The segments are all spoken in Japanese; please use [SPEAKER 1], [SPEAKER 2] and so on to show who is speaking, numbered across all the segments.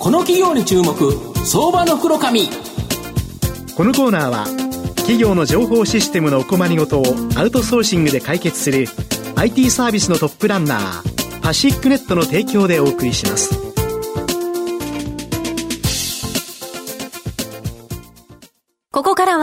[SPEAKER 1] この企業に注目相場の袋紙
[SPEAKER 2] このコーナーは企業の情報システムのお困りごとをアウトソーシングで解決する IT サービスのトップランナーパシックネットの提供でお送りします。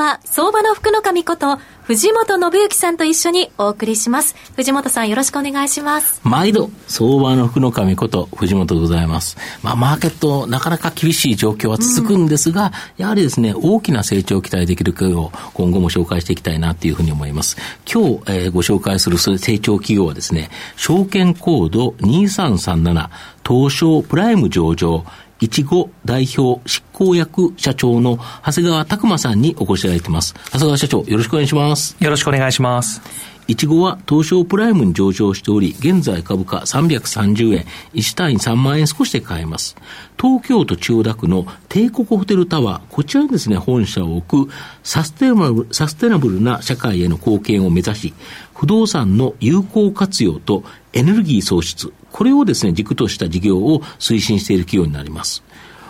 [SPEAKER 3] は相場の福の神こと藤本信之さんと一緒にお送りします。藤本さんよろしくお願いします。
[SPEAKER 1] 毎度、相場の福の神こと藤本でございます。まあ、マーケット、なかなか厳しい状況は続くんですが、うん、やはりですね、大きな成長を期待できる企業を今後も紹介していきたいなというふうに思います。今日、えー、ご紹介する成長企業はですね、証券コード2337、東証プライム上場、いちご代表執行役社長の長谷川拓馬さんにお越しいただいています。長谷川社長、よろしくお願いします。
[SPEAKER 4] よろしくお願いします。
[SPEAKER 1] いちごは東証プライムに上場しており、現在株価330円、1単位3万円少しで買えます。東京都千代田区の帝国ホテルタワー、こちらにですね、本社を置くサステナブルサステナブルな社会への貢献を目指し、不動産の有効活用とエネルギー創出、これをですね、軸とした事業を推進している企業になります。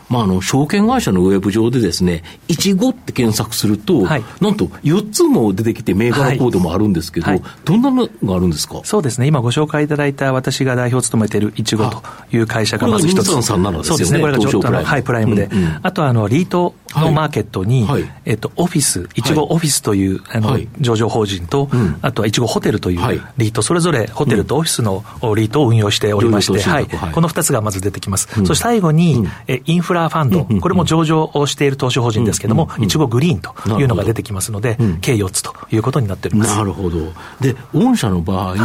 [SPEAKER 1] まあ、あの、証券会社のウェブ上でですね、いちごって検索すると、はい、なんと4つも出てきて銘柄コードもあるんですけど、はい、どんなのがあるんですか？
[SPEAKER 4] そうですね、今ご紹介いただいた私が代表を務めているいちごという会社がまず一つ。
[SPEAKER 1] そうですね、
[SPEAKER 4] これがちょっとはい、プライムで。うんうん、あとは、あの、リートのマーケットに、はい、えっと、オフィス、い。ちごオフィスという、あの、上場法人と、あとはいちごホテルというリート、それぞれホテルとオフィスのリートを運用しておりまして、はい、この2つがまず出てきます。そして最後に、えインフラファンド、これも上場をしている投資法人ですけれども、いちごグリーンというのが出てきますので、計4つということになっております。
[SPEAKER 1] なるほど。で、御社の場合、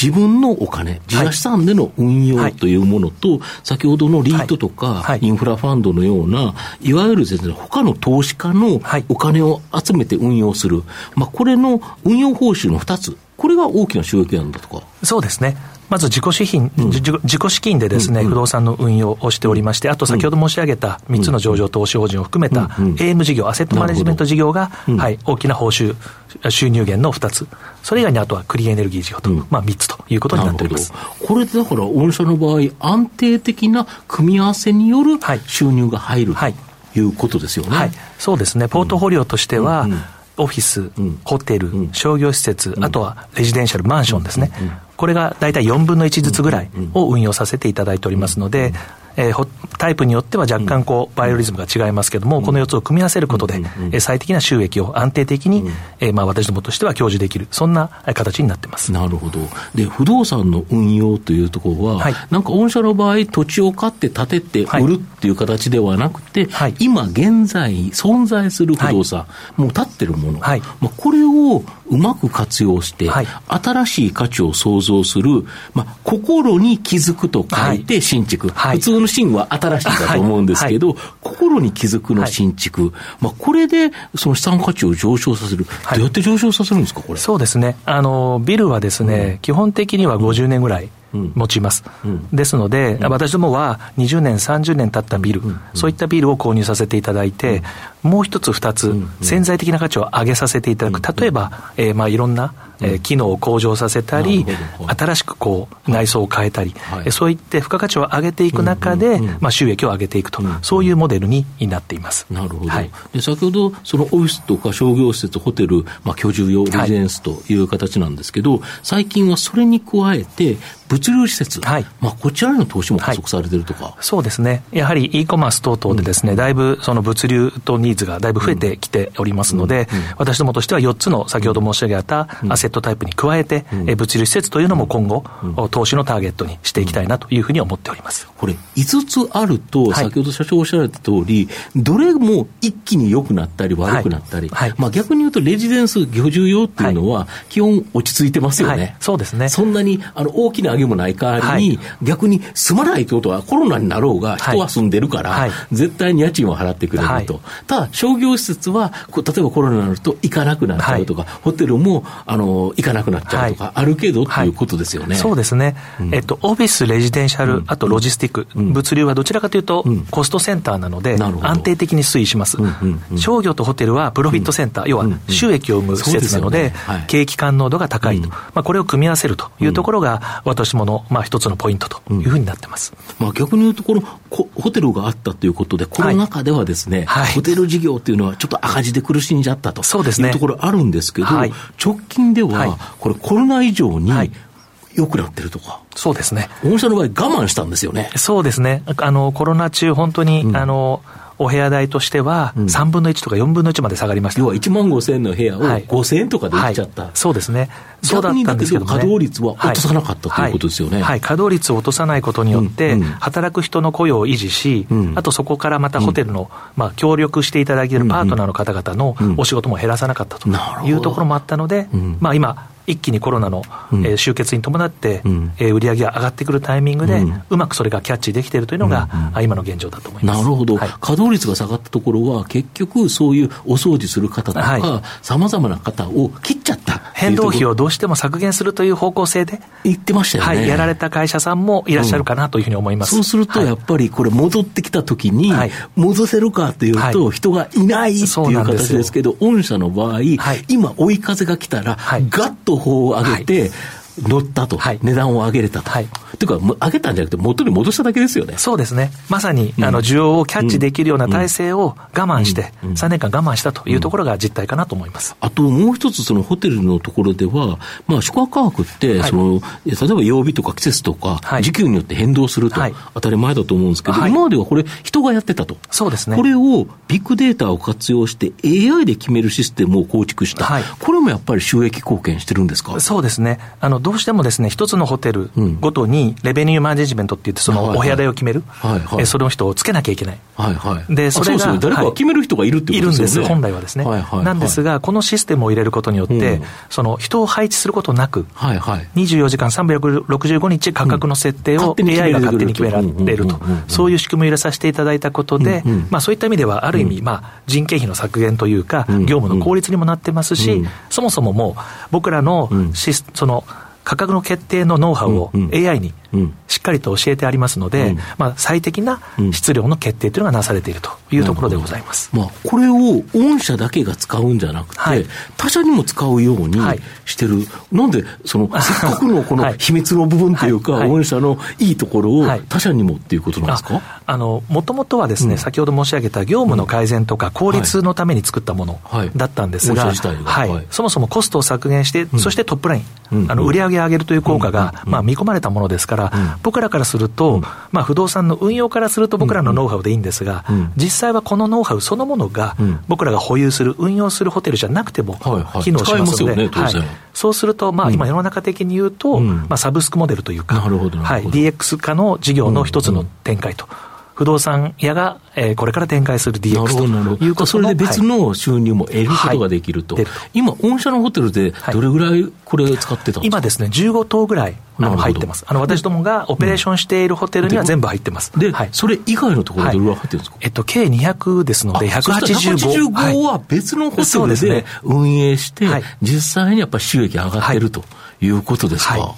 [SPEAKER 1] 自分のお金、自社資産での運用というものと、先ほどのリートとか、インフラファンドのような、いわゆるですね、他の投資家のお金を集めて運用する、まあ、これの運用報酬の2つ、これが大きな収益なんだとか。
[SPEAKER 4] そうですね。まず自己資金、うん、自己資金でですね、うんうん、不動産の運用をしておりまして、あと先ほど申し上げた3つの上場投資法人を含めた AM 事業、アセットマネジメント事業が、はい、大きな報酬、収入源の2つ、それ以外にあとはクリーンエネルギー事業と、まあ3つということになっております。
[SPEAKER 1] これでだから、御社の場合、安定的な組み合わせによる収入が入る、はい、ということですよね。はい、
[SPEAKER 4] そうですね、ポートフォリオとしては、うんうん。オフィス、ホテル、商業施設、あとはレジデンシャル、マンションですね。これが大体4分の1ずつぐらいを運用させていただいておりますので、えー、タイプによっては若干こう、バイオリズムが違いますけれども、この4つを組み合わせることで、え最適な収益を安定的に、えー、まあ私どもとしては享受できる、そんな形になってます。
[SPEAKER 1] なるほど。で、不動産の運用というところは、はい、なんか御社の場合、土地を買って建てて売るっていう形ではなくて、はい、今現在存在する不動産、はい、もう建ってるもの、はい、まあ、これをうまく活用して、新しい価値を創造する、まあ、心に気づくと書いて新築。普通のの芯は新しいだと思うんですけど、はい。はい、心に気づくの新築、まあ、これでその資産価値を上昇させる、どうやって上昇させるんですか、これ？
[SPEAKER 4] そうですね。あの、ビルはですね、うん、基本的には50年ぐらい。持ちます、うん、ですので、うん、私どもは20年、30年経ったビル、うん、そういったビルを購入させていただいて、もう一つ、二つ、潜在的な価値を上げさせていただく、例えば、えー、まあいろんなえー、機能を向上させたり、新しくこう内装を変えたり、はい、そういって付加価値を上げていく中で、まあ、収益を上げていくと、そういうモデルになっています。
[SPEAKER 1] なるほど。はい、で先ほど、そのオフィスとか商業施設、ホテル、まあ、居住用レジデンスとい。う形なんですけど、最近はそれに加えて、物流施設、はい。まあ、こちらへの投資も加速されてるとか、はい、
[SPEAKER 4] そうですね、やはり e コマース等々でですね、うん、だいぶその物流とニーズがだいぶ増えてきておりますので、私どもとしては4つの先ほど申し上げたアセットタイプに加えて、うん、物流施設というのも今後、投資のターゲットにしていきたいなというふうに思っております。
[SPEAKER 1] これ、5つあると、先ほど社長おっしゃられた通り、どれも一気に良くなったり、悪くなったり、はい。まあ、逆に言うと、レジデンス、居住用っていうのは、基本落ち着いてますよね。
[SPEAKER 4] そうですね。
[SPEAKER 1] そんなにあの大きな上げもない代わりに、逆に住まないということは、コロナになろうが、人は住んでるから、絶対に家賃を払ってくれると、ただ、商業施設は、例えばコロナになると行かなくなっちゃうとか、ホテルもあの行かなくなっちゃうとか、あるけどということですよね。
[SPEAKER 4] そうですね、えっと、オフィス、レジデンシャル、あとロジスティック、物流はどちらかというと、コストセンターなので、安定的に推移します。商業とホテルはプロフィットセンター、要は収益を生む施設なので、景気感濃度が高いと、まあ、これを組み合わせるというところが、私もの、まあ、一つのポイントというふうになってます。
[SPEAKER 1] まあ、逆に言うとこのこ、ホテルがあったということで、コロナ禍ではですね、はい、ホテル事業っていうのはちょっと赤字で苦しんじゃったとそうです、ね、いうところあるんですけど、はい、直近では、これコロナ以上に、良くなってるとか。
[SPEAKER 4] そうですね。
[SPEAKER 1] 御社の場合我慢したんですよね。
[SPEAKER 4] そうですね。あの、コロナ中本当に、うん、あの、お部屋代としては、3分の1とか4分の1まで下がりました。
[SPEAKER 1] 要は1万5000円の部屋を5000円とかで売っちゃった。はい。はい、
[SPEAKER 4] そうですね。そうだったんですけど、ね、
[SPEAKER 1] 稼働率は落とさなかった、ということですよね。
[SPEAKER 4] はい、稼働率を落とさないことによって、働く人の雇用を維持し、うん、あとそこからまたホテルの、まあ、協力していただけるパートナーの方々のお仕事も減らさなかったというところもあったので、まあ今、一気にコロナの、うん、えー、集結に伴って、うん、えー、売り上げが上がってくるタイミングで、うん、うまくそれがキャッチできているというのが、うんうん、今の現状だと思います。
[SPEAKER 1] なるほど、はい、稼働率が下がったところは、結局、そういうお掃除する方とか、さまざまな方を切っちゃった
[SPEAKER 4] 変動費をどうしても削減するという方向性で、
[SPEAKER 1] 言ってましたよね、
[SPEAKER 4] はい、やられた会社さんもいらっしゃるかなというふうに思います、
[SPEAKER 1] そうすると、やっぱりこれ、戻ってきたときに、戻せるかというと、人がいないっていう形ですけど、御社の場合、今、追い風が来たら、ガッと報を上げて、で、乗ったと、はい、値段を上げれたと。はい、というか、上げたんじゃなくて、元に戻しただけですよね。
[SPEAKER 4] そうですね。まさに、うん、あの、需要をキャッチできるような体制を我慢して、うん、3年間我慢したというところが実態かなと思います。
[SPEAKER 1] あと、もう一つ、そのホテルのところでは、まあ、宿泊価格って、その、例えば曜日とか季節とか、時給によって変動すると、当たり前だと思うんですけど、今まではこれ、人がやってたと。
[SPEAKER 4] そうですね。
[SPEAKER 1] これを、ビッグデータを活用して、AI で決めるシステムを構築した。これもやっぱり収益貢献してるんですか？
[SPEAKER 4] そうですね。あの、どうしてもですね、一つのホテルごとに、レベニューマネジメントって言って、そのお部屋代を決める、はいはい、その人をつけなきゃいけない。
[SPEAKER 1] はいはい、で、それが、誰かが決める人がいるってことですね。いるんです、
[SPEAKER 4] 本来はですね。はいはいはい、なんですが、このシステムを入れることによって、うん、その人を配置することなく、はいはい、24時間365日価格の設定を AI が勝手に決められると、そういう仕組みを入れさせていただいたことで、まあそういった意味では、ある意味、まあ人件費の削減というか、業務の効率にもなってますし、そもそももう僕らのシス、その、価格の決定のノウハウを AI にしっかりと教えてありますので、まあ、最適な質量の決定というのがなされているというところでございます、
[SPEAKER 1] まあ、これを御社だけが使うんじゃなくて、はい、他社にも使うようにしてる、はい、なんでそのせっかくのこの秘密の部分というか、はい、御社のいいところを他社にもっていうことなんですか？
[SPEAKER 4] もともとはですね、うん、先ほど申し上げた業務の改善とか効率のために作ったものだったんですが、はい。そもそもコストを削減して、そしてトップライン、あの売り上げ上げるという効果が、まあ、見込まれたものですから、僕らからすると、まあ、不動産の運用からすると僕らのノウハウでいいんですが、実際はこのノウハウそのものが、僕らが保有する、運用するホテルじゃなくても機能しますので、そうすると、まあ、今世の中的に言うと、まあ、サブスクモデルというか、はい、DX 化の事業の一つの展開と。不動産屋が、えー、これから展開する DX ということ
[SPEAKER 1] それで別の収入も得ることができると、はい、今、御社のホテルでどれぐらいこれ使ってたんですか、
[SPEAKER 4] 今ですね、15棟ぐらいあの入ってます。あの私どもがオペレーションしているホテルには全部入ってます。
[SPEAKER 1] で、はい、それ以外のところどれぐらい入ってるんですか、
[SPEAKER 4] えっと、計200ですので、
[SPEAKER 1] 185。185は別のホテルで運営して、実際にやっぱり収益上がってるということですか？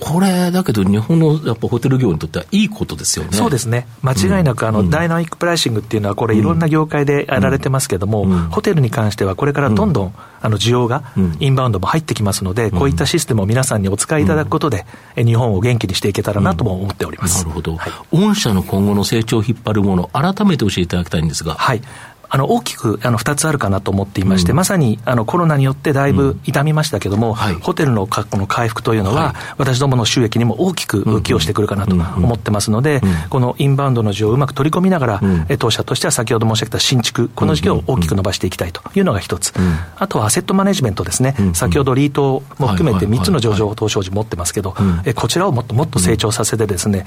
[SPEAKER 1] これ、だけど日本のやっぱホテル業にとってはいいことですよね。
[SPEAKER 4] そうですね。間違いなく、あの、ダイナミックプライシングっていうのは、これいろんな業界でやられてますけども、ホテルに関してはこれからどんどん、あの、需要が、インバウンドも入ってきますので、こういったシステムを皆さんにお使いいただくことで、日本を元気にしていけたらなとも思っております。
[SPEAKER 1] なるほど。御社の今後の成長を引っ張るもの、改めて教えていただきたいんですが。
[SPEAKER 4] はい。あの大きくあの2つあるかなと思っていまして、うん、まさにあのコロナによってだいぶ痛みましたけども、うんはい、ホテルのこの回復というのは、はい、私どもの収益にも大きく寄与してくるかなと思ってますので、このインバウンドの需要をうまく取り込みながら、うん、当社としては先ほど申し上げた新築、この事業を大きく伸ばしていきたいというのが一つ、あとはアセットマネジメントですね、先ほどリートも含めて3つの上場投資を持ってますけど、えこちらをもっともっと成長させてですね、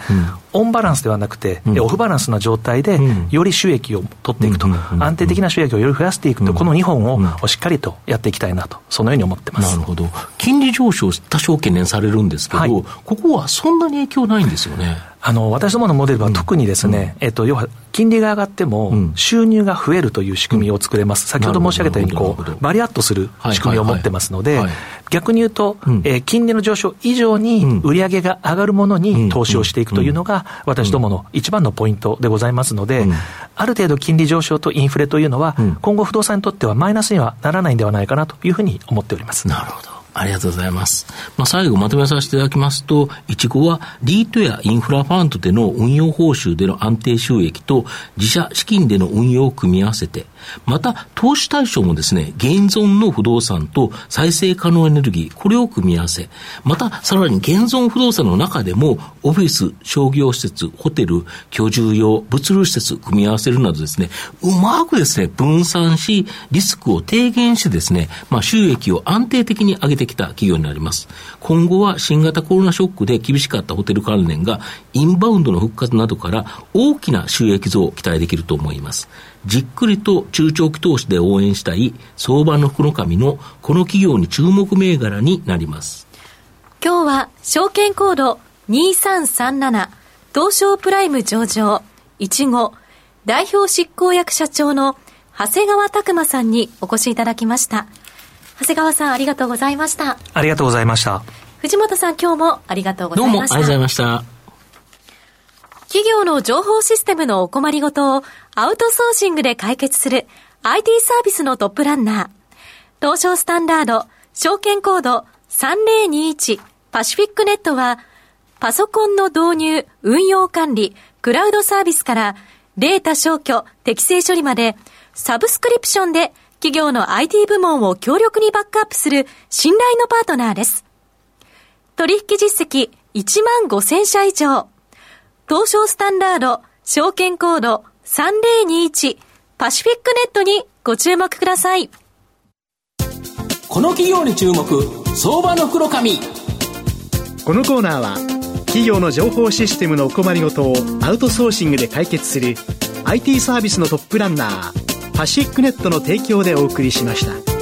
[SPEAKER 4] オンバランスではなくて、オフバランスな状態で、より収益を取っていくと、安定的な収益をより増やしていくと、この2本をしっかりとやっていきたいなと、そのように思ってます。
[SPEAKER 1] なるほど。金利上昇、多少懸念されるんですけど、はい、ここはそんなに影響ないんですよね。
[SPEAKER 4] あの、私どものモデルは特にですね、うん、えっと、要は、金利が上がっても、収入が増えるという仕組みを作れます。先ほど申し上げたように、こう、バリアットする仕組みを持ってますので、逆に言うと、えー、金利の上昇以上に売上が上がるものに投資をしていくというのが、私どもの一番のポイントでございますので、ある程度金利上昇とインフレというのは、今後不動産にとってはマイナスにはならないんではないかなというふうに思っております。
[SPEAKER 1] なるほど。ありがとうございます。まあ、最後まとめさせていただきますと、いちごはリートやインフラファンドでの運用報酬での安定収益と自社資金での運用を組み合わせて、また投資対象もですね、現存の不動産と再生可能エネルギー、これを組み合わせ、またさらに現存不動産の中でもオフィス、商業施設、ホテル、居住用、物流施設組み合わせるなどですね、うまくですね、分散し、リスクを低減してですね、まあ収益を安定的に上げててきた企業になります。今後は新型コロナショックで厳しかったホテル関連がインバウンドの復活などから大きな収益増を期待できると思います。じっくりと中長期投資で応援したい相場の福の神のこの企業に注目銘柄になります。
[SPEAKER 3] 今日は証券コード2337東証プライム上場1号代表執行役社長の長谷川拓馬さんにお越しいただきました。長谷川さんありがとうございました。
[SPEAKER 4] ありがとうございました。
[SPEAKER 3] 藤本さん今日もありがとうございました。どうもありが
[SPEAKER 1] とうございました。
[SPEAKER 3] 企業の情報システムのお困りごとをアウトソーシングで解決する IT サービスのトップランナー。東証スタンダード証券コード3021パシフィックネットはパソコンの導入、運用管理、クラウドサービスからデータ消去、適正処理までサブスクリプションで企業の IT 部門を強力にバックアップする信頼のパートナーです。取引実績1万5000社以上。東証スタンダード証券コード3021パシフィックネットにご注目ください。
[SPEAKER 1] この企業に注目、相場の黒髪。
[SPEAKER 2] このコーナーは企業の情報システムのお困りごとをアウトソーシングで解決する IT サービスのトップランナーパシックネットの提供でお送りしました。